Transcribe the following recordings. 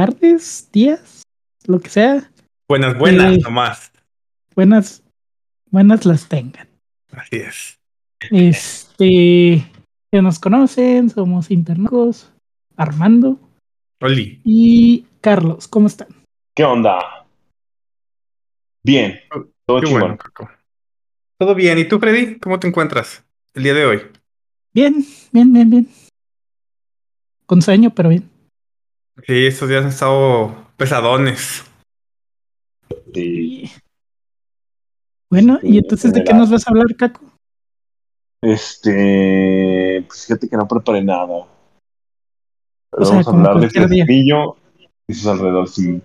Tardes, días, lo que sea. Buenas, buenas, Eh, nomás. Buenas, buenas las tengan. Así es. Este, que nos conocen, somos internados, Armando Oli. y Carlos, ¿cómo están? ¿Qué onda? Bien, todo Qué chingón. bueno, Coco. Todo bien. ¿Y tú, Freddy? ¿Cómo te encuentras el día de hoy? Bien, bien, bien, bien. Con sueño, pero bien. Sí, estos días han estado pesadones. Sí. Bueno, ¿y entonces de qué general. nos vas a hablar, Caco? Este, pues fíjate que no preparé nada. Pero O sea, vamos a como hablar de cualquier día. Fresnillo y sus alrededores, sí.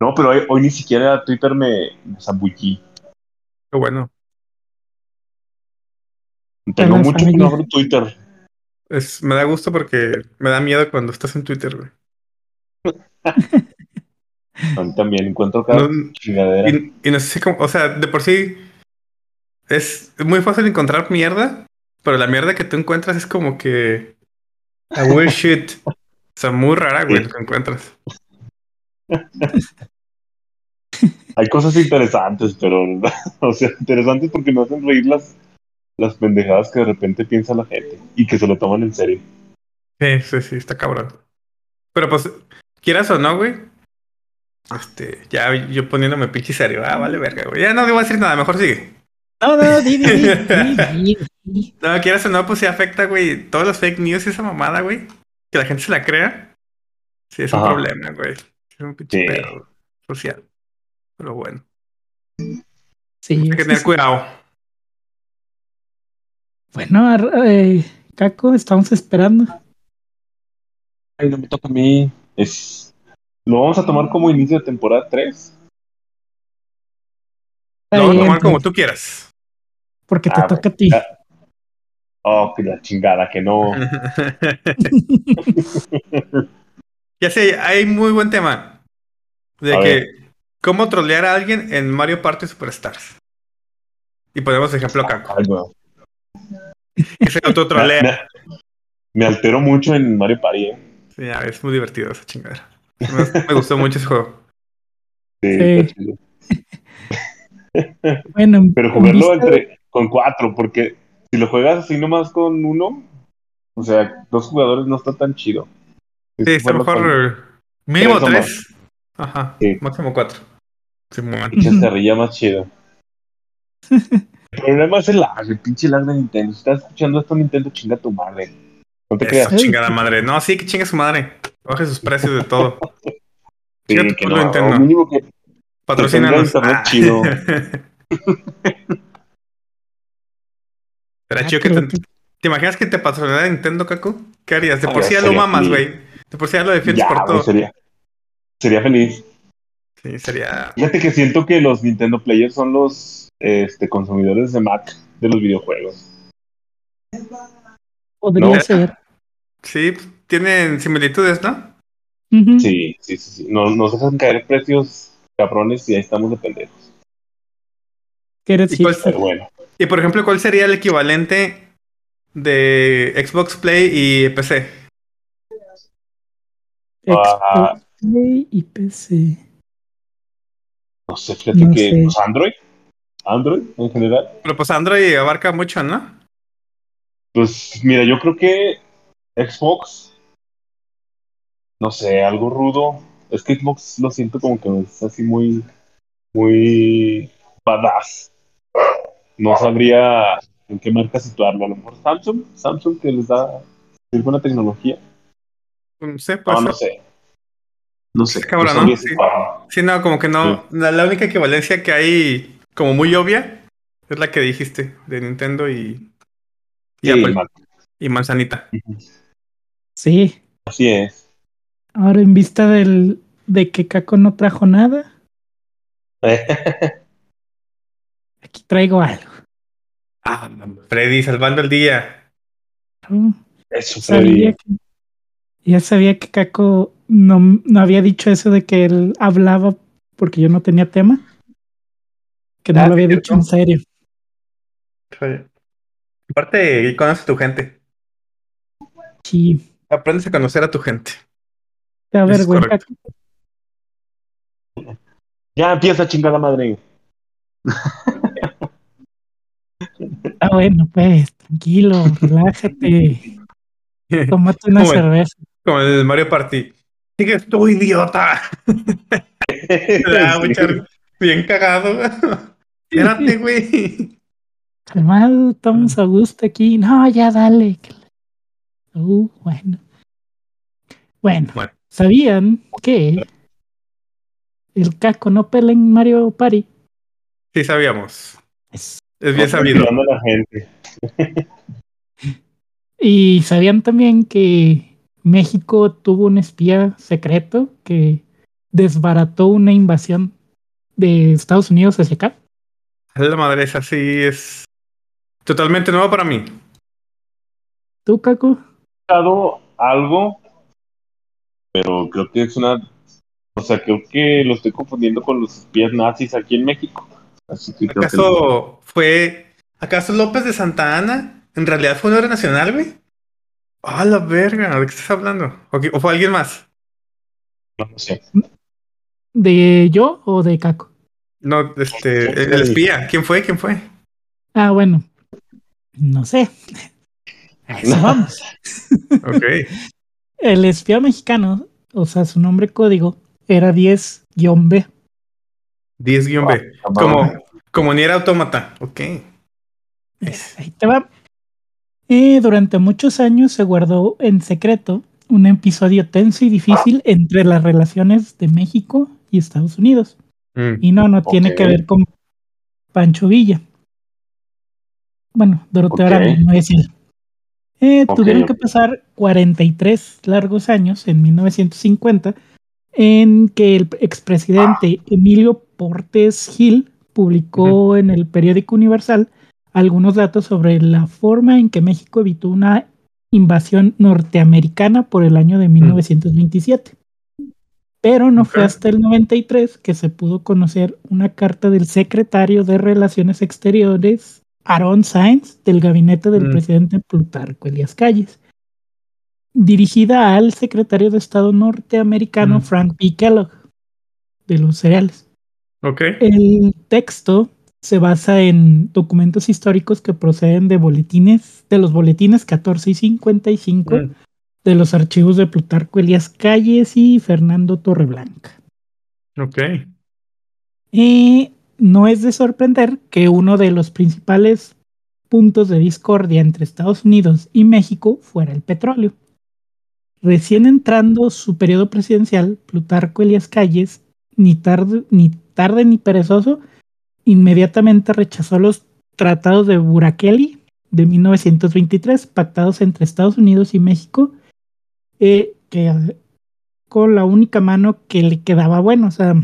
No, pero hoy, hoy ni siquiera a Twitter me, me zambullí. Qué bueno. Tengo mucho que familia. no abro Twitter. Es, me da gusto porque me da miedo cuando estás en Twitter, güey. También encuentro cada No- chingadera. Y, y no sé si cómo, o sea, de por sí es muy fácil encontrar mierda, pero la mierda que tú encuentras es como que a weird shit. O sea, muy rara, güey, Sí. lo que encuentras. Hay cosas interesantes, pero, o sea, interesantes porque me hacen reír las, las pendejadas que de repente piensa la gente y que se lo toman en serio. Sí, sí, sí, está cabrón. Pero pues, quieras o no, güey. Este, ya yo poniéndome pinche serio. Ah, vale, verga, güey. Ya no debo decir nada, mejor sigue. No, no, di, di, di, di, di, di. No, quieras o no, pues sí afecta, güey. Todos los fake news y esa mamada, güey. Que la gente se la crea. Sí, es un Ajá. problema, güey. Es un pinche Sí. pedo social. Pero bueno, Sí, hay que sí, tener sí. cuidado. Bueno, eh, Caco, estamos esperando. Ay, no me toca a mí. Es... Lo vamos a tomar como inicio de temporada 3. Está Lo vamos a tomar como tú quieras. Porque te Ah, toca a ti. ah. Oh, que la chingada, que no. ya sé, hay muy buen tema. De A que ver. cómo trolear a alguien en Mario Party Superstars. Y ponemos ejemplo a Caco. Ay, no. Que se Me, autotrolea. me- me altero mucho en Mario Party, ¿eh? Sí, ya, es muy divertido esa chingadera. Me, gustó mucho ese juego. Sí, Sí. está chido. Bueno, en- Pero jugarlo vista- entre, con cuatro, porque si lo juegas así nomás con uno, o sea, dos jugadores no está tan chido. Sí, está mejor con mínimo tres. Ajá, Sí. máximo cuatro. Pinche cerrilla más chido. El problema es el lag, el pinche lag de Nintendo. Si estás escuchando esto, Nintendo, chinga tu madre. No te creas. Eso, chingada madre. No, sí, que chingue su madre. Baje sus precios de todo. Sí, que no, Nintendo. mínimo que Patrocínanos. tenga internet Ah. chido. Será Ah, chido que te, ¿Te imaginas que te patrocinara Nintendo, Caco? ¿Qué harías? De Ah, por sí ya lo mamas, güey. De por sí ya lo defiendes ya, por todo. sería, sería feliz. Sí, sería. Fíjate que siento que los Nintendo Players son los este, consumidores de Mac de los videojuegos. podría no. ser. Sí, pues, tienen similitudes, ¿no? Sí, sí, sí. sí. Nos, nos dejan caer precios cabrones y ahí estamos de pendejos. ¿Y cuál-. Pero bueno. Y por ejemplo, ¿cuál sería el equivalente de Xbox Play y PC? Ah. Xbox Play y PC. No sé, fíjate No que sé. pues, Android, Android en general, Pero pues Android abarca mucho, ¿no? pues mira, yo creo que Xbox, no sé, algo rudo. Es que Xbox lo siento como que es así muy, muy badass. No sabría en qué marca situarlo. A lo mejor Samsung, Samsung que les da buena tecnología. No sé, pues. No, no sé. No sé. Cabrón, no. Sí. no, como que no. La, la única equivalencia que hay, como muy obvia, es la que dijiste, de Nintendo y, y Sí, Apple. Y Manzanita. Sí. Así es. Ahora en vista del de que Caco no trajo nada, aquí traigo algo. Ah, Freddy, salvando el día. ¿no? Eso, Sabía Freddy. que, ya sabía que Caco no, no había dicho eso de que él hablaba porque yo no tenía tema. Que no Ah, lo había ¿cierto? dicho en serio. Aparte, conoce tu gente. Sí. Aprendes a conocer a tu gente. Te avergüenza. Ya empieza chingada madre. Ah, bueno, pues, tranquilo, relájate. Tómate una Como el- cerveza. Como en el Mario Party. Sigues tú, idiota. Ah. Bien cagado. Espérate, güey. Calmado, estamos a gusto aquí. No, ya dale. Uh, bueno. Bueno, Bueno. ¿sabían que el caco no pela en Mario Party? Sí, sabíamos. Es- Es bien sabido. Ayudando a la gente. Y sabían también que México tuvo un espía secreto que desbarató una invasión de Estados Unidos hacia acá. La madre esa sí es totalmente nueva para mí. ¿Tú, Caco? escuchado algo, pero creo que es una. O sea, creo que lo estoy confundiendo con los espías nazis aquí en México. Así que creo que. ¿Acaso fue. ¿Acaso López de Santa Ana? ¿En realidad fue un héroe nacional, güey? Ah, la verga, ¿de qué estás hablando? ¿O, qué- o fue alguien más? No, no sé. ¿De yo o de Caco? No, este, el, el espía. ¿Quién fue? ¿Quién fue? Ah, bueno. No sé. A eso vamos. Ok. El espía mexicano, o sea, su nombre código era 10-B. 10-B. Como, como ni era autómata. Ok. Ahí te va. Eh, durante muchos años se guardó en secreto un episodio tenso y difícil entre las relaciones de México y Estados Unidos. Mm. Y no, no tiene que ver con Pancho Villa. Bueno, Doroteo Ok. Arango, no es él. Eh, tuvieron que pasar 43 largos años en 1950 en que el expresidente Emilio Portes Gil publicó en el periódico Universal algunos datos sobre la forma en que México evitó una invasión norteamericana por el año de 1927. Pero no fue hasta el 93 que se pudo conocer una carta del secretario de Relaciones Exteriores, Aaron Sainz, del gabinete del Mm. presidente Plutarco Elías Calles, dirigida al secretario de Estado norteamericano Mm. Frank P. Kellogg, de los cereales. Ok. El texto se basa en documentos históricos que proceden de boletines, de los boletines 14 y 55 Mm. de los archivos de Plutarco Elías Calles y Fernando Torreblanca. Ok. Y no es de sorprender que uno de los principales puntos de discordia entre Estados Unidos y México fuera el petróleo. Recién entrando su periodo presidencial, Plutarco Elías Calles, ni tarde ni, ni perezoso, inmediatamente rechazó los tratados de Burakeli de 1923, pactados entre Estados Unidos y México, eh, que con la única mano que le quedaba bueno, o sea,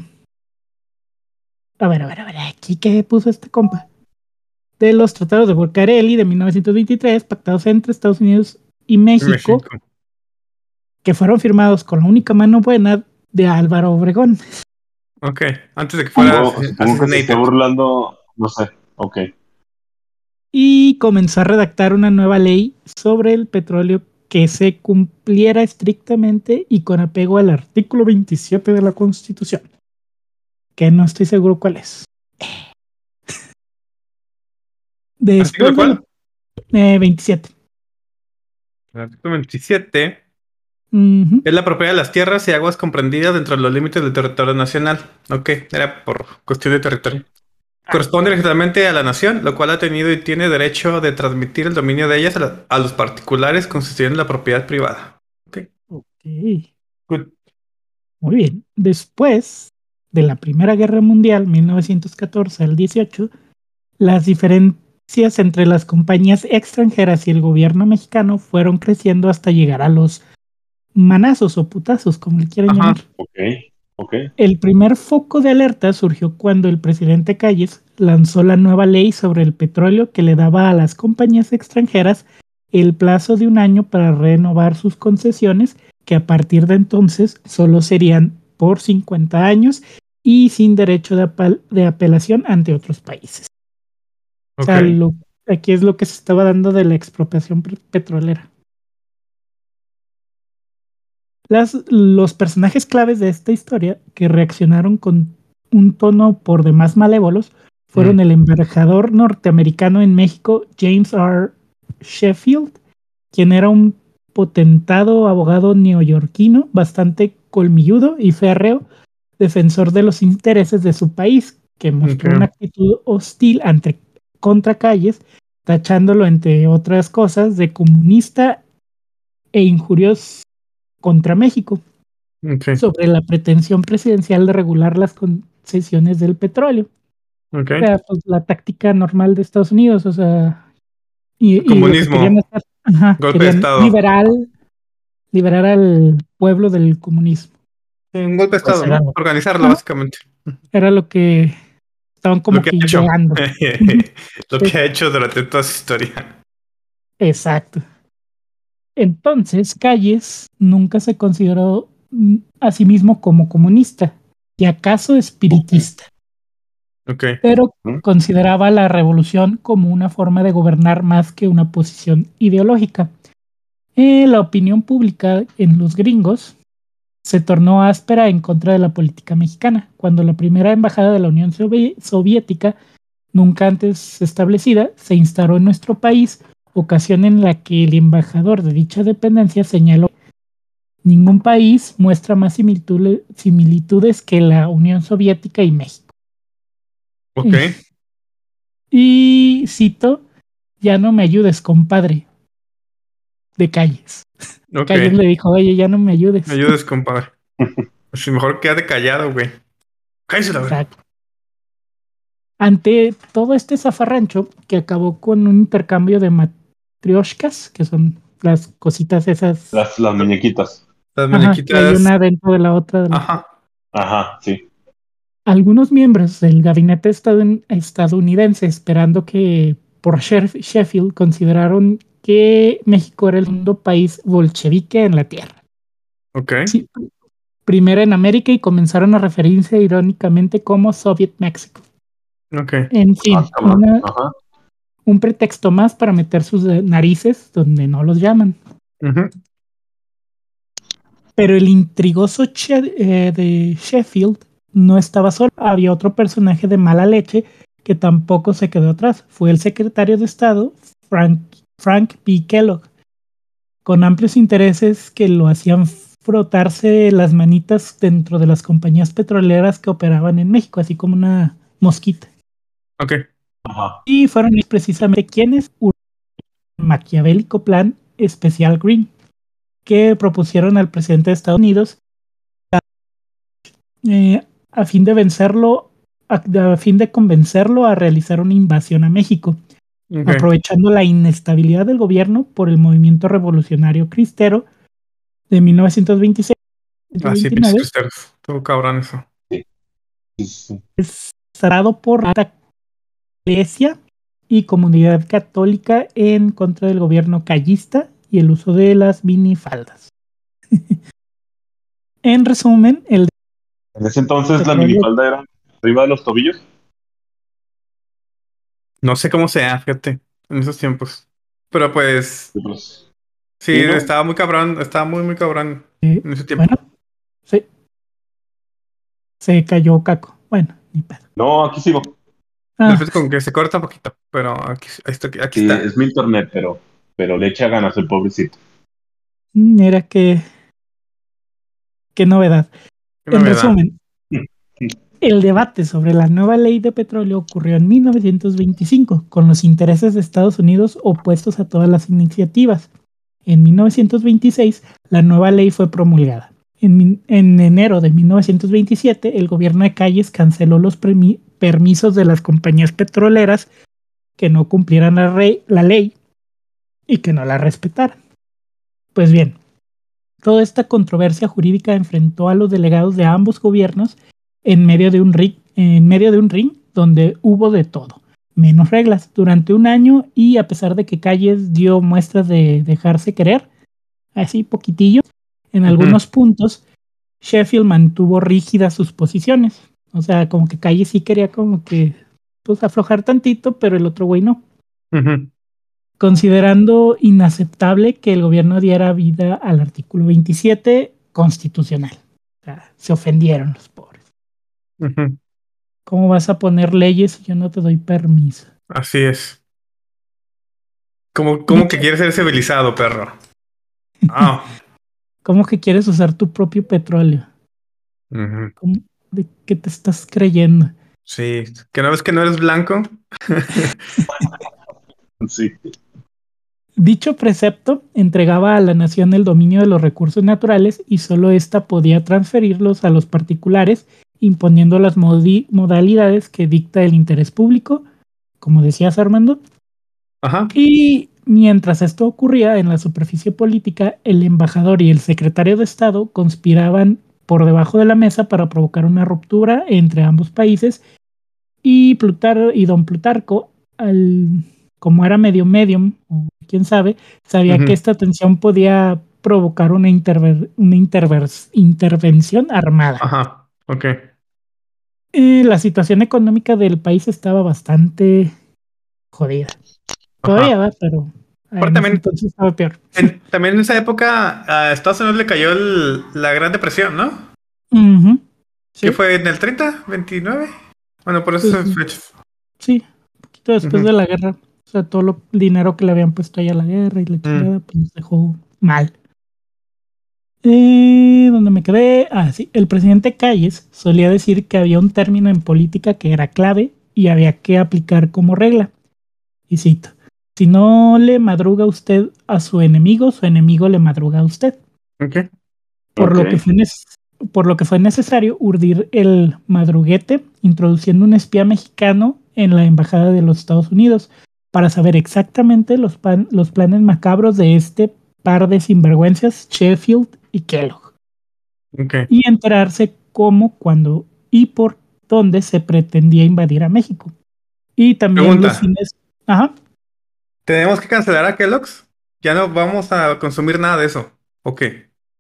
a ver, a ver, a ver, aquí que puso este compa. De los tratados de Bucareli de 1923, pactados entre Estados Unidos y México, México. que fueron firmados con la única mano buena de Álvaro Obregón. Ok. Antes de que fuera que se burlando. No sé. Ok. Y comenzó a redactar una nueva ley sobre el petróleo que se cumpliera estrictamente y con apego al artículo 27 de la Constitución. Que no estoy seguro cuál es. Después ¿Artículo cuál? de- eh, 27. El artículo 27 Ujú. es la propiedad de las tierras y aguas comprendidas dentro de los límites del territorio nacional. Ok, era por cuestión de territorio. Corresponde legislativamente a la nación, lo cual ha tenido y tiene derecho de transmitir el dominio de ellas a, la- a los particulares constituyendo la propiedad privada. Ok. Good. Muy bien. Después de la Primera Guerra Mundial, 1914 al 18, las diferencias entre las compañías extranjeras y el gobierno mexicano fueron creciendo hasta llegar a los manazos o putazos, como le quieran Ajá. llamar. El primer foco de alerta surgió cuando el presidente Calles lanzó la nueva ley sobre el petróleo que le daba a las compañías extranjeras el plazo de un año para renovar sus concesiones, que a partir de entonces solo serían por 50 años y sin derecho de, apel- de apelación ante otros países. O Ok. sea, lo- aquí es lo que se estaba dando de la expropiación pe- petrolera. Las, los personajes claves de esta historia que reaccionaron con un tono por demás malévolos fueron Mm. el embajador norteamericano en México, James R. Sheffield, quien era un potentado abogado neoyorquino, bastante colmilludo y férreo, defensor de los intereses de su país, que mostró una actitud hostil ante, contra Calles, tachándolo, entre otras cosas, de comunista e injurioso contra México sobre la pretensión presidencial de regular las concesiones del petróleo. O sea, pues, la táctica normal de Estados Unidos, o sea, y, y Comunismo. querían hacer- ajá, Golpe de Estado. liberar, liberar al pueblo del comunismo. Un golpe de estado, era- ¿no? Organizarlo, básicamente. Era lo que estaban como Lo que que ha hecho. ideando. Lo que ha hecho durante toda su historia. Exacto. Entonces, Calles nunca se consideró mm, a sí mismo como comunista, y acaso espiritista. Ok. pero consideraba la revolución como una forma de gobernar más que una posición ideológica. Eh, la opinión pública en los gringos se tornó áspera en contra de la política mexicana, cuando la primera embajada de la Unión Sovi- Soviética, nunca antes establecida, se instaló en nuestro país, ocasión en la que el embajador de dicha dependencia señaló ningún país muestra más similitude- similitudes que la Unión Soviética y México. Ok. Y cito, ya no me ayudes, compadre. De calles. Calles le dijo, oye, ya no me ayudes. Me ayudes, compadre. Si mejor quédate callado, güey. Cállese la verdad. Exacto. Ante todo este zafarrancho que acabó con un intercambio de matrioshkas, que son las cositas esas. Las, las muñequitas. Las Ajá, que hay muñequitas. una dentro de la otra. de la- Ajá. Ajá, sí. Algunos miembros del gabinete estadounidense, esperando que por Shef- Sheffield, consideraron que México era el segundo país bolchevique en la Tierra. Ok. Sí, primero en América y comenzaron a referirse irónicamente como Soviet México. Ok. En fin, Ah, un pretexto más para meter sus narices donde no los llaman. Pero el intrigoso Che- eh, de Sheffield no estaba solo. Había otro personaje de mala leche que tampoco se quedó atrás. Fue el secretario de Estado, Frank, Frank B. Kellogg, con amplios intereses que lo hacían frotarse las manitas dentro de las compañías petroleras que operaban en México, así como una mosquita. Ok. Ajá. Y fueron precisamente quienes un maquiavélico plan especial Green que propusieron al presidente de Estados Unidos eh, a fin de vencerlo, a, a fin de convencerlo a realizar una invasión a México, Aprovechando la inestabilidad del gobierno por el movimiento revolucionario cristero de 1926. Ah, sí, 29, pinches cristeros. Estuvo cabrón eso. Sí, sí. cerrado por la iglesia y comunidad católica en contra del gobierno callista y el uso de las minifaldas. en resumen, el En ese entonces la minifalda era arriba de los tobillos. No sé cómo sea, fíjate, en esos tiempos. Pero pues, pues, sí, Sí, ¿no? estaba muy cabrón, estaba muy, muy cabrón en ese tiempo. bueno, sí, se cayó Caco. Bueno, ni pedo. no, aquí sigo. Ah, como que se corta un poquito, pero aquí, ahí está, aquí Sí, está. es mi internet, pero, pero le echa ganas el pobrecito. mira qué qué novedad. Qué En novedad. resumen, el debate sobre la nueva ley de petróleo ocurrió en 1925, con los intereses de Estados Unidos opuestos a todas las iniciativas. En 1926, la nueva ley fue promulgada. En, enero de 1927, el gobierno de Calles canceló los permisos de las compañías petroleras que no cumplieran la ley y que no la respetaran. Pues bien, toda esta controversia jurídica enfrentó a los delegados de ambos gobiernos en medio de un ring, en medio de un ring donde hubo de todo, menos reglas, durante un año y a pesar de que Calles dio muestras de dejarse querer, así poquitillo, en algunos puntos Sheffield mantuvo rígidas sus posiciones, o sea, como que Calles sí quería como que pues aflojar tantito, pero el otro güey no Ujú. considerando inaceptable que el gobierno diera vida al artículo 27 constitucional. O sea, se ofendieron los pobres. ¿Cómo vas a poner leyes si yo no te doy permiso? Así es. ¿Cómo, cómo que quieres ser civilizado, perro? Ah. ¿Cómo que quieres usar tu propio petróleo? Ujú. ¿Cómo- ¿De qué te estás creyendo? Sí. ¿Que no ves que no eres blanco? Sí. Dicho precepto entregaba a la nación el dominio de los recursos naturales y solo ésta podía transferirlos a los particulares, imponiendo las modalidades que dicta el interés público, como decías Armando. Ajá. Y mientras esto ocurría en la superficie política, el embajador y el secretario de Estado conspiraban por debajo de la mesa para provocar una ruptura entre ambos países y Plutar y don Plutarco, al, como era medio medium, o quién sabe, sabía que esta tensión podía provocar una, interver- una intervención armada. Ajá. Ok. Eh, la situación económica del país estaba bastante jodida. Todavía va, pero ese también- entonces estaba peor. En- también en esa época a Estados Unidos le cayó el- la Gran Depresión, ¿no? Ujú. Sí, ¿Qué fue en el 30? ¿29? Bueno, por Sí, esas sí. fechas. sí, un poquito después de la guerra. O sea, todo lo- el dinero que le habían puesto ahí a la guerra y la chingada, pues nos dejó mal. Eh, ¿Dónde me quedé? Ah, sí. El presidente Calles solía decir que había un término en política que era clave y había que aplicar como regla. Y cito: Si no le madruga usted a su enemigo, su enemigo le madruga a usted. Por, lo que fue nes- por lo que fue necesario urdir el madruguete, introduciendo un espía mexicano en la embajada de los Estados Unidos para saber exactamente los, pan- los planes macabros de este par de sinvergüenzas, Sheffield y Kellogg, Ok. y enterarse cómo, cuándo y por dónde se pretendía invadir a México. Y también Pregunta. los fines. Ajá. ¿Tenemos que cancelar a Kellogg's? Ya no vamos a consumir nada de eso. Ok.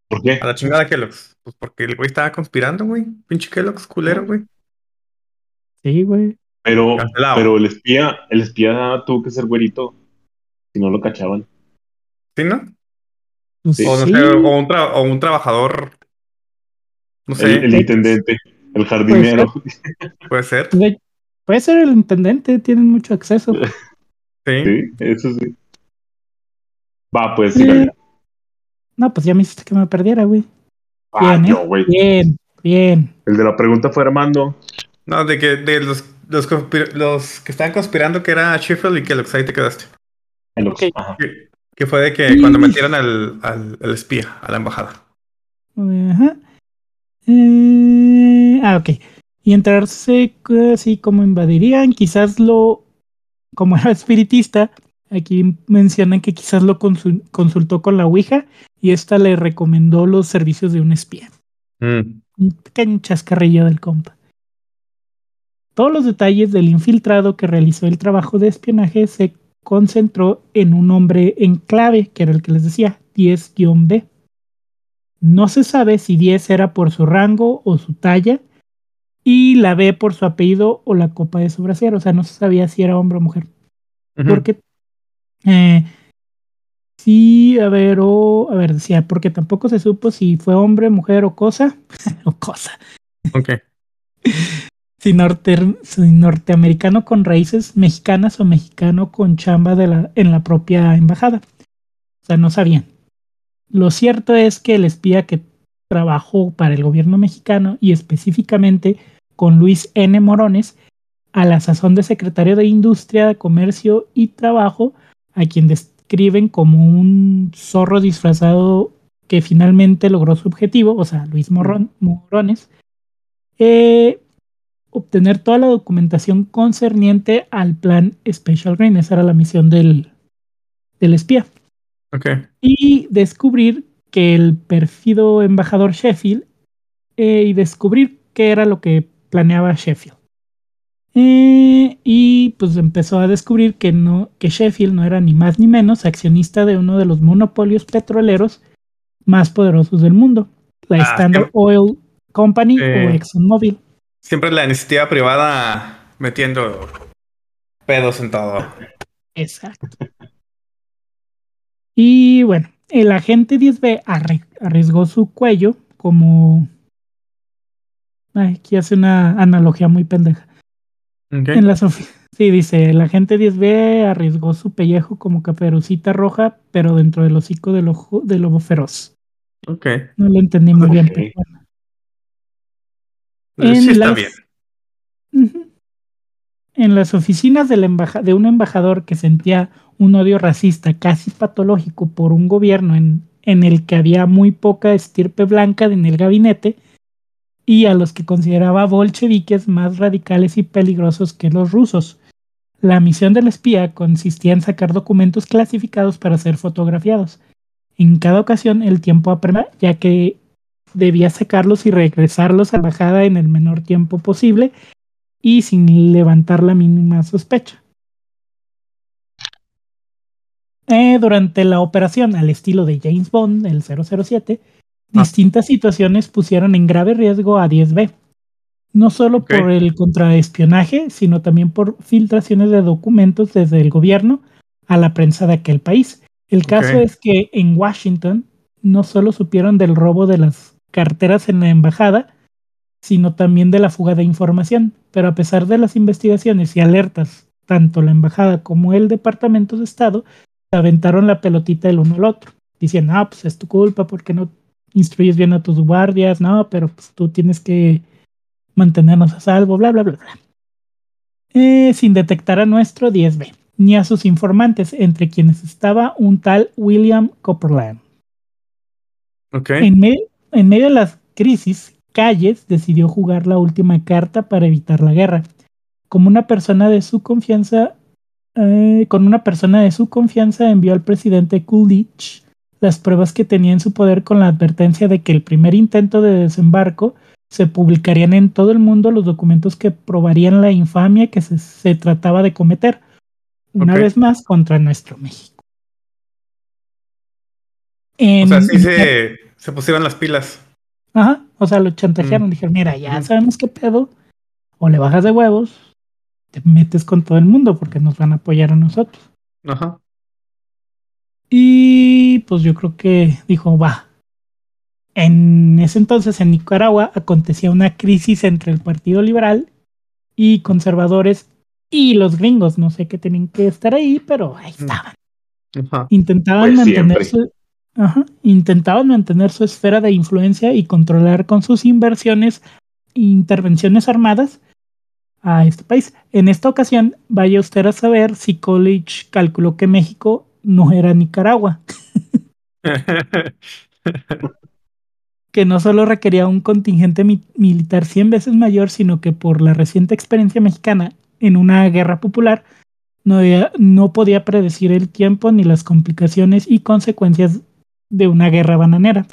¿Por qué? A la chingada Kellogg's. Pues porque el güey estaba conspirando, güey. Pinche Kellogg's culero, güey. Sí, güey. Pero, Cancelado. pero el espía, el espía tuvo que ser güerito. Si no lo cachaban. ¿Sí, no? Pues Sí. O no sí, sé, o un, tra- o un trabajador. No sé, El, el intendente, el jardinero. puede ser. de- puede ser el intendente, tienen mucho acceso. Sí. Sí, eso sí. Va, pues, Sí. No, pues ya me hiciste que me perdiera, güey. Ah, Bien, ¿eh? yo, güey. Bien, bien. El de la pregunta fue Armando. No, de que de los, los, que estaban conspirando que era Sheffield y Kellogg's, ahí te quedaste. El. Ajá. Que, que fue de que Y- cuando metieron al, al, al espía a la embajada. Ajá. Eh, ah, ok. Y enterarse eh, así como invadirían, quizás lo, como era espiritista, aquí mencionan que quizás lo consul- consultó con la Ouija y esta le recomendó los servicios de un espía. Mm. Un pequeño chascarrillo del compa. Todos los detalles del infiltrado que realizó el trabajo de espionaje se concentró en un nombre en clave, que era el que les decía, 10-B. No se sabe si 10 era por su rango o su talla, y la B por su apellido o la copa de su brasier. O sea, no se sabía si era hombre o mujer. Porque. eh, sí, a ver, o. A ver, decía, porque tampoco se supo si fue hombre, mujer o cosa. o cosa. Ok. Si, norte- si norteamericano con raíces mexicanas o mexicano con chamba de la, en la propia embajada. O sea, no sabían. Lo cierto es que el espía que trabajó para el gobierno mexicano y específicamente con Luis N. Morones, a la sazón de secretario de Industria, Comercio y Trabajo, a quien describen como un zorro disfrazado que finalmente logró su objetivo, o sea, Luis Morones, eh, obtener toda la documentación concerniente al plan Special Green. Esa era la misión del, del espía. Ok. Y descubrir que el perfido embajador Sheffield eh, y descubrir qué era lo que planeaba Sheffield. Eh, y pues empezó a descubrir que no, que Sheffield no era ni más ni menos accionista de uno de los monopolios petroleros más poderosos del mundo, la Ah, Standard. Oil Company o ExxonMobil. Siempre la iniciativa privada metiendo pedos en todo. Exacto. Y bueno, el agente 10B arri- arriesgó su cuello como... Ay, aquí hace una analogía muy pendeja. Ok. En las ofi- Sí, dice, el agente 10B arriesgó su pellejo como caperucita roja, pero dentro del hocico del, ojo, del lobo feroz. Ok. No lo entendí muy bien, pero bueno. Sí En está las- bien. En las oficinas del embaja- de un embajador que sentía un odio racista casi patológico por un gobierno en, en el que había muy poca estirpe blanca en el gabinete y a los que consideraba bolcheviques más radicales y peligrosos que los rusos. La misión del espía consistía en sacar documentos clasificados para ser fotografiados. En cada ocasión el tiempo apremia, ya que debía sacarlos y regresarlos a la embajada en el menor tiempo posible y sin levantar la mínima sospecha. Eh, durante la operación, al estilo de James Bond, el 007, Ah. distintas situaciones pusieron en grave riesgo a 10B. No solo por el contraespionaje, sino también por filtraciones de documentos desde el gobierno a la prensa de aquel país. El caso es que en Washington no solo supieron del robo de las carteras en la embajada, sino también de la fuga de información. Pero a pesar de las investigaciones y alertas, tanto la embajada como el Departamento de Estado se aventaron la pelotita el uno al otro, diciendo, ah, pues es tu culpa porque no instruyes bien a tus guardias, no, pero pues tú tienes que mantenernos a salvo, bla, bla, bla, bla. Eh, sin detectar a nuestro 10B, ni a sus informantes, entre quienes estaba un tal William Copperland. Ok. En, me- en medio de las crisis, Calles decidió jugar la última carta para evitar la guerra. Como una persona de su confianza, eh, con una persona de su confianza envió al presidente Coolidge las pruebas que tenía en su poder con la advertencia de que el primer intento de desembarco se publicarían en todo el mundo los documentos que probarían la infamia que se, se trataba de cometer, una vez más contra nuestro México. O sea, En- sí se, se pusieron las pilas. Ajá, o sea, lo chantajearon, Mm. dijeron, mira, ya sabemos qué pedo, o le bajas de huevos, te metes con todo el mundo porque nos van a apoyar a nosotros. Ajá. Y pues yo creo que dijo, va. En ese entonces en Nicaragua acontecía una crisis entre el Partido Liberal y conservadores y los gringos, no sé qué tenían que estar ahí, pero ahí Mm. estaban. Ajá. Intentaban Pues mantener siempre. Ajá, intentaban mantener su esfera de influencia y controlar con sus inversiones e intervenciones armadas a este país. En esta ocasión, vaya usted a saber si College calculó que México no era Nicaragua, que no solo requería un contingente mi- militar 100 veces mayor, sino que por la reciente experiencia mexicana en una guerra popular, no, no podía predecir el tiempo ni las complicaciones y consecuencias de una guerra bananera.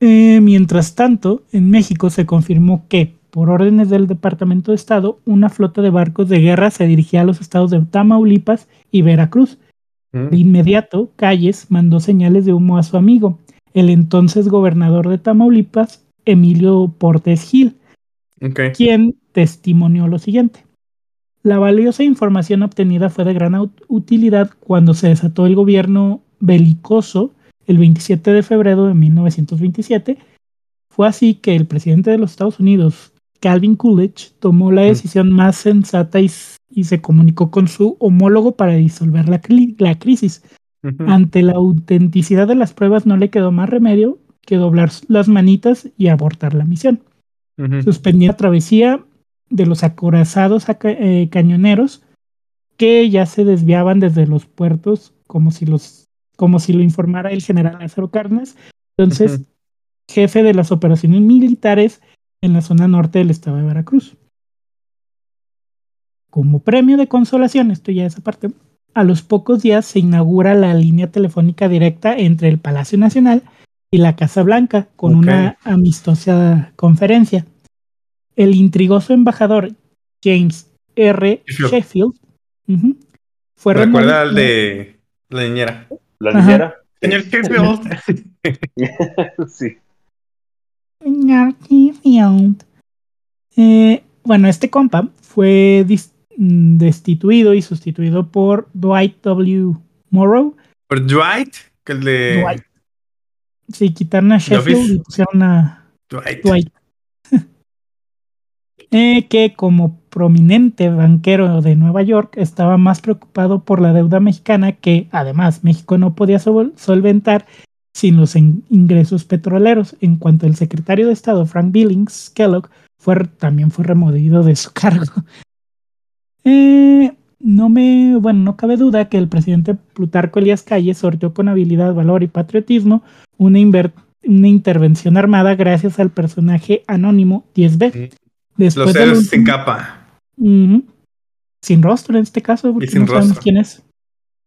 Eh, mientras tanto, en México se confirmó que, por órdenes del Departamento de Estado, una flota de barcos de guerra se dirigía a los estados de Tamaulipas y Veracruz. De inmediato, Calles mandó señales de humo a su amigo, el entonces gobernador de Tamaulipas, Emilio Portes Gil, quien testimonió lo siguiente. La valiosa información obtenida fue de gran ut- utilidad cuando se desató el gobierno belicoso el 27 de febrero de 1927. Fue así que el presidente de los Estados Unidos, Calvin Coolidge, tomó la decisión más sensata y, se comunicó con su homólogo para disolver la, cri- la crisis. Ante la autenticidad de las pruebas no le quedó más remedio que doblar las manitas y abortar la misión Ujú. suspendía la travesía de los acorazados eh, cañoneros que ya se desviaban desde los puertos como si los como si lo informara el general Lázaro Cárdenas, entonces jefe de las operaciones militares en la zona norte del estado de Veracruz. Como premio de consolación, esto ya es aparte, a los pocos días se inaugura la línea telefónica directa entre el Palacio Nacional y la Casa Blanca con una amistosa conferencia. El intrigoso embajador James R. Sheffield. Sheffield ujú, fue recuerda al de la niñera. La niñera. Señor Sheffield. sí. Señor Sheffield. Eh, bueno, este compa fue mm, destituido y sustituido por Dwight W. Morrow. Por Dwight, que el de. Dwight. Sí, quitaron a Sheffield y pusieron a Dwight. Dwight. Eh, que como prominente banquero de Nueva York estaba más preocupado por la deuda mexicana que además México no podía sol- solventar sin los ingresos petroleros. En cuanto el secretario de Estado Frank Billings Kellogg fue, también fue removido de su cargo. Eh, no me, bueno, no cabe duda que el presidente Plutarco Elías Calles sorteó con habilidad, valor y patriotismo una, una intervención armada gracias al personaje anónimo 10B. Después Los héroes sin capa. Sin rostro en este caso, porque sin no sabemos rostro. quién es.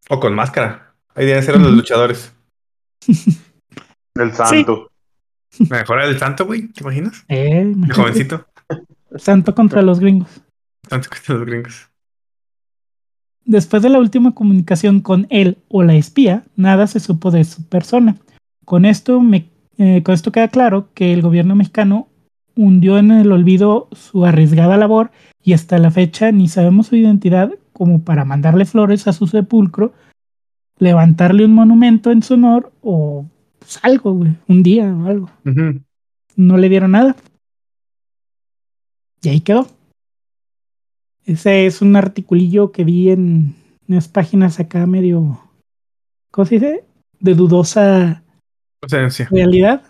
O con máscara. Ahí deben ser los luchadores. El santo. Mejor el santo, güey. ¿Te imaginas? Eh, El jovencito. Santo contra los gringos. Santo que los gringos. Después de la última comunicación con él o la espía, nada se supo de su persona. Con esto, me, eh, con esto queda claro que el gobierno mexicano hundió en el olvido su arriesgada labor y hasta la fecha ni sabemos su identidad como para mandarle flores a su sepulcro, levantarle un monumento en su honor o pues, algo, güey, un día o algo. No le dieron nada. Y ahí quedó. Ese es un articulillo que vi en unas páginas acá medio, ¿cómo se dice? De dudosa realidad.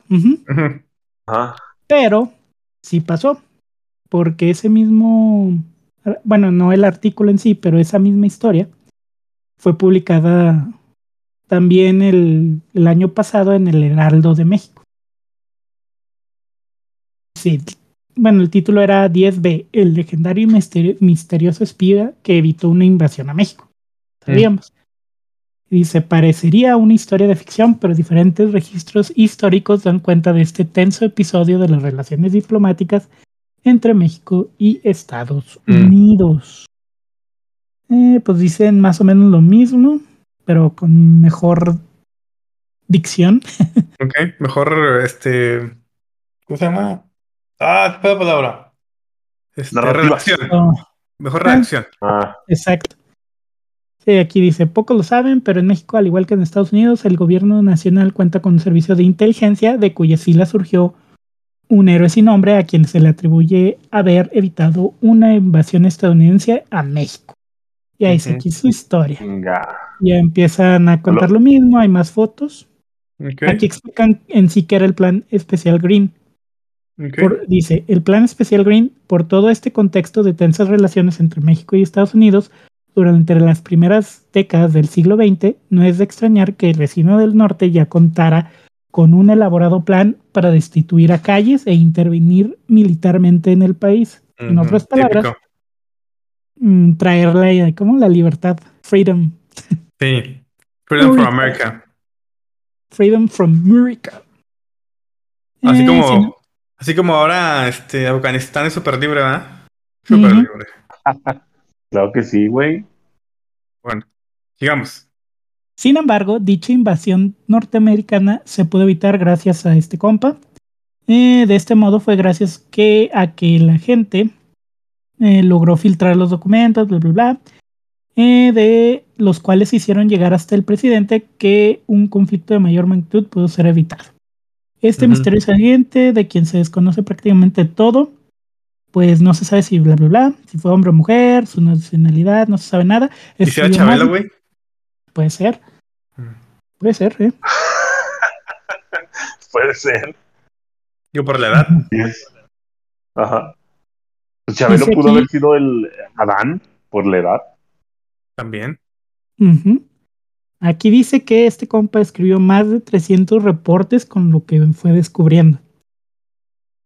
Pero sí pasó. Porque ese mismo, bueno, no el artículo en sí, pero esa misma historia fue publicada también el, el año pasado en el Heraldo de México. Sí, bueno, el título era 10B, el legendario y misteri- misterioso espía que evitó una invasión a México. Sabíamos. Dice, parecería una historia de ficción, pero diferentes registros históricos dan cuenta de este tenso episodio de las relaciones diplomáticas entre México y Estados Mm. Unidos. Eh, pues dicen más o menos lo mismo, pero con mejor dicción. Ok. Mejor, este. ¿Cómo se llama? Ah, ¿cuál es la palabra? Este, Narrativa. redacción. Oh, Mejor redacción. Ah, exacto. Sí, aquí dice, pocos lo saben, pero en México, al igual que en Estados Unidos, el gobierno nacional cuenta con un servicio de inteligencia de cuya fila surgió un héroe sin nombre a quien se le atribuye haber evitado una invasión estadounidense a México. Y ahí dice Ujú. aquí su historia. Ya empiezan a contar lo mismo, hay más fotos. Aquí explican en sí que era el plan especial Green. Por- dice, el plan especial Green, por todo este contexto de tensas relaciones entre México y Estados Unidos durante las primeras décadas del siglo XX, no es de extrañar que el vecino del norte ya contara con un elaborado plan para destituir a calles e intervenir militarmente en el país. En otras palabras, típico. mm, traerle como la libertad, freedom, Sí. Freedom from America. Freedom from America. Así Eh, como, sí, así como ahora este Afganistán es súper libre, ¿verdad? Súper Ujú. libre. Claro que sí, güey. Bueno, sigamos. Sin embargo, dicha invasión norteamericana se pudo evitar gracias a este compa. Eh, de este modo fue gracias que, a que la gente eh, logró filtrar los documentos, bla, bla, bla, eh, de los cuales hicieron llegar hasta el presidente que un conflicto de mayor magnitud pudo ser evitado. Este misterioso agente, de quien se desconoce prácticamente todo, pues no se sabe si bla, bla, bla, si fue hombre o mujer, su nacionalidad, no se sabe nada. ¿Y si era Estudió Chabelo, güey? Puede ser. Mm. Puede ser, ¿eh? Puede ser. Yo por la edad. Ajá. Pues Chabelo pudo aquí- haber sido el Adán por la edad. También. Aquí dice que este compa escribió más de 300 reportes con lo que fue descubriendo.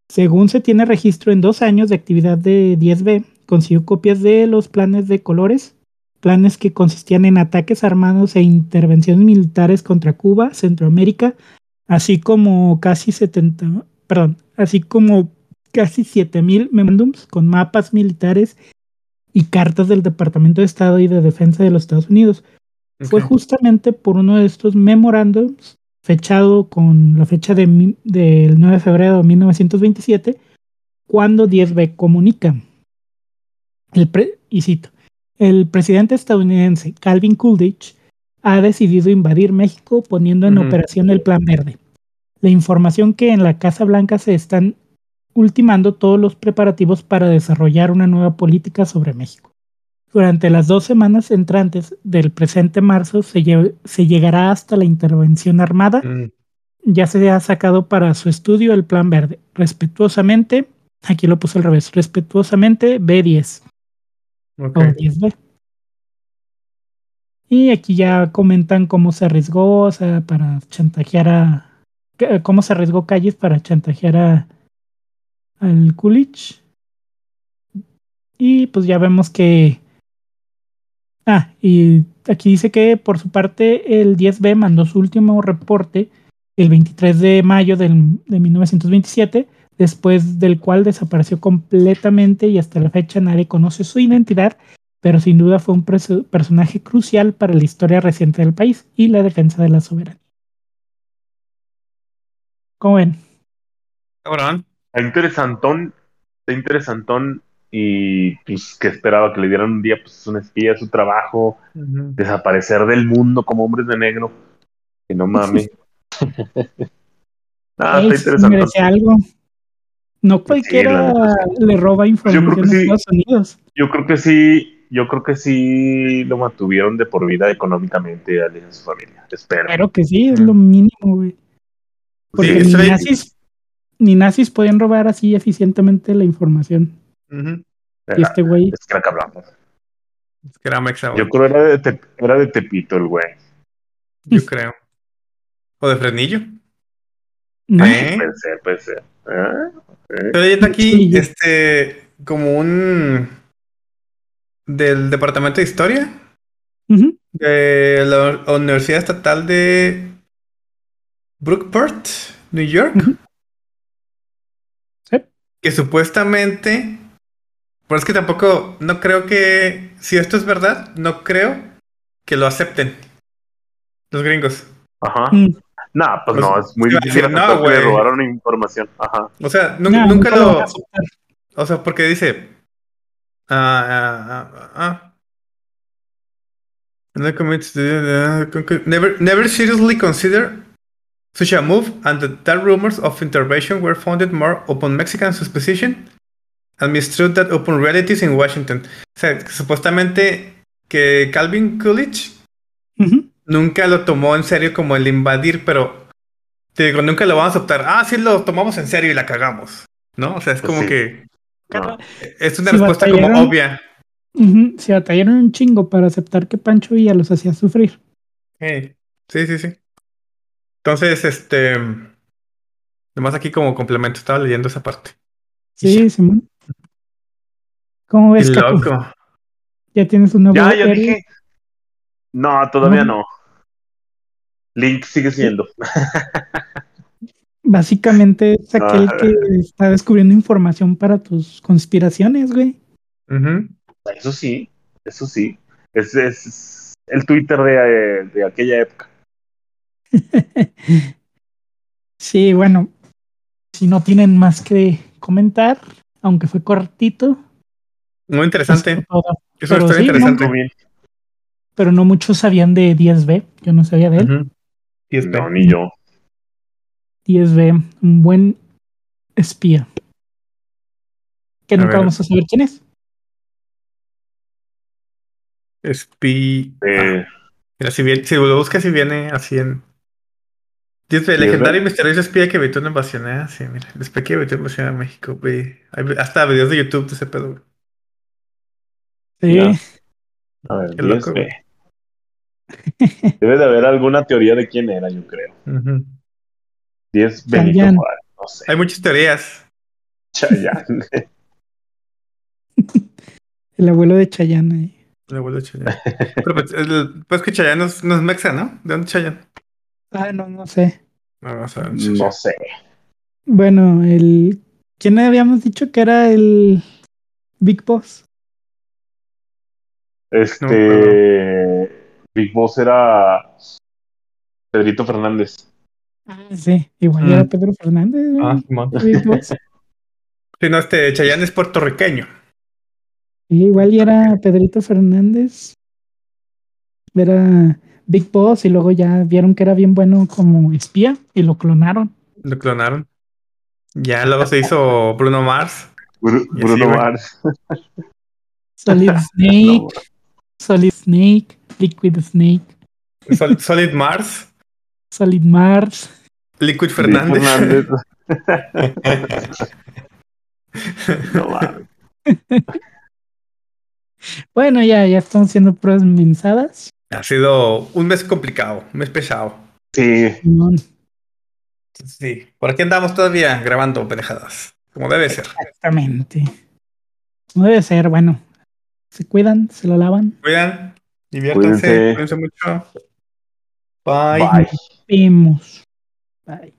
Según se tiene registro en dos años de actividad de 10B, consiguió copias de los planes de colores, planes que consistían en ataques armados e intervenciones militares contra Cuba, Centroamérica, así como casi 70, perdón, así como casi 7000 memorándums con mapas militares y cartas del Departamento de Estado y de Defensa de los Estados Unidos. Fue justamente por uno de estos memorándums, fechado con la fecha de, del 9 de febrero de 1927, cuando 10B comunica. El pre- y cito, el presidente estadounidense Calvin Coolidge ha decidido invadir México poniendo en operación el Plan Verde. la información que en la Casa Blanca se están ultimando todos los preparativos para desarrollar una nueva política sobre México. Durante las dos semanas entrantes del presente marzo se, llegará hasta la intervención armada. Mm. Ya se ha sacado para su estudio el plan verde. Respetuosamente, aquí lo puse al revés, respetuosamente B10. O 10B. Y aquí ya comentan cómo se arriesgó para chantajear a. cómo se arriesgó Calles para chantajear a al Kulich. Y pues ya vemos que. Ah, y aquí dice que por su parte el 10B mandó su último reporte el 23 de mayo del, de 1927, después del cual desapareció completamente y hasta la fecha nadie conoce su identidad pero sin duda fue un personaje crucial para la historia reciente del país y la defensa de la soberanía. ¿Cómo ven? Cabrón. Está interesantón, está interesantón y pues que esperaba que le dieran un día pues un espía su trabajo, desaparecer del mundo como hombres de negro. Que no mames. ah, está interesante. algo. No cualquiera le roba información a Estados Unidos. Yo creo que sí, yo creo que sí lo mantuvieron de por vida económicamente a él y a su familia. Espero. Claro que sí, es lo mínimo, güey. Porque ni, nazis, ni nazis podían robar así eficientemente la información. Y este güey. Es que hablamos. Es que era mexa, Yo creo que era de, era de Tepito el güey. Yo creo. ¿O de Fresnillo? ¿Eh? Puede ser, puede ser. ¿Eh? Pero está aquí, este, como un del Departamento de Historia de la Universidad Estatal de Brookport, New York. Que supuestamente, pero es que tampoco, no creo que, si esto es verdad, no creo que lo acepten los gringos. Ajá. Mm. No, pues, no, es muy difícil no, que le robaron información. Ajá. O sea, nunca, lo... O sea, porque dice, Ah, ah, ah. Never, never seriously considered such a move, and that rumors of intervention were founded more upon Mexican suspicion and mistruth that upon realities in Washington. O sea, supuestamente que Calvin Coolidge nunca lo tomó en serio como el invadir, pero te digo, nunca lo vamos a aceptar. Ah, sí, lo tomamos en serio y la cagamos. ¿No? O sea, es pues como que es una respuesta como obvia. se batallaron un chingo para aceptar que Pancho Villa los hacía sufrir. Sí, sí, sí. Entonces, este. Nomás aquí como complemento, estaba leyendo esa parte. Sí, Simón. ¿Cómo ves, Loco. ¿Ya tienes un nuevo Ya, ya dije. No, todavía no. Link sigue siendo. Básicamente es aquel que está descubriendo información para tus conspiraciones, güey. Eso sí, eso sí. Es, es el Twitter de, de aquella época. sí, bueno, si no tienen más que comentar, aunque fue cortito. Muy interesante. Eso pero interesante. pero no muchos sabían de 10B. Yo no sabía de él. No, ni yo. 10B, un buen espía. Que nunca vamos a saber quién es. Espía. Eh. mira, si, bien, si lo buscas, si viene así en. 10B, legendario y misterioso espía que evitó una invasión. ¿eh? Sí, mira, el espía que evitó una invasión a México. Hay hasta videos de YouTube de ese pedo. Sí. A ver, Qué loco, Debe de haber alguna teoría de quién era, yo creo. 10 Benito no sé. Hay muchas teorías. Chayanne. el abuelo de Chayanne. El abuelo de Chayanne. Pero pues, pues que Chayanne no es, no es, mexa, ¿no? ¿De dónde Chayanne? Ah, no, no sé. No, no sé. Bueno, el. ¿Quién habíamos dicho que era el Big Boss? Este. Big Boss era Pedrito Fernández. Ah, sí, igual era mm. Pedro Fernández. Ah, sí, no, este Chayán es puertorriqueño. igual y era Pedrito Fernández. Era Big Boss y luego ya vieron que era bien bueno como espía y lo clonaron. Lo clonaron. Ya luego se hizo Bruno Mars. Bru- Y así Bruno. Mars. Solid Snake, No, Solid Snake, Liquid Snake, Sol- Solid Mars. Solid Mars. Liquid Fernández. Fernández. No. Bueno, ya, ya estamos haciendo pruebas mensadas. Ha sido un mes complicado, un mes pesado. Sí. Sí, por aquí andamos todavía grabando pendejadas, como debe ser. Exactamente. No debe ser, bueno. Se cuidan, se lo lavan. Cuidan, diviértanse, Cuídense. cuídense mucho. Bye. bye. Vemos. Bye.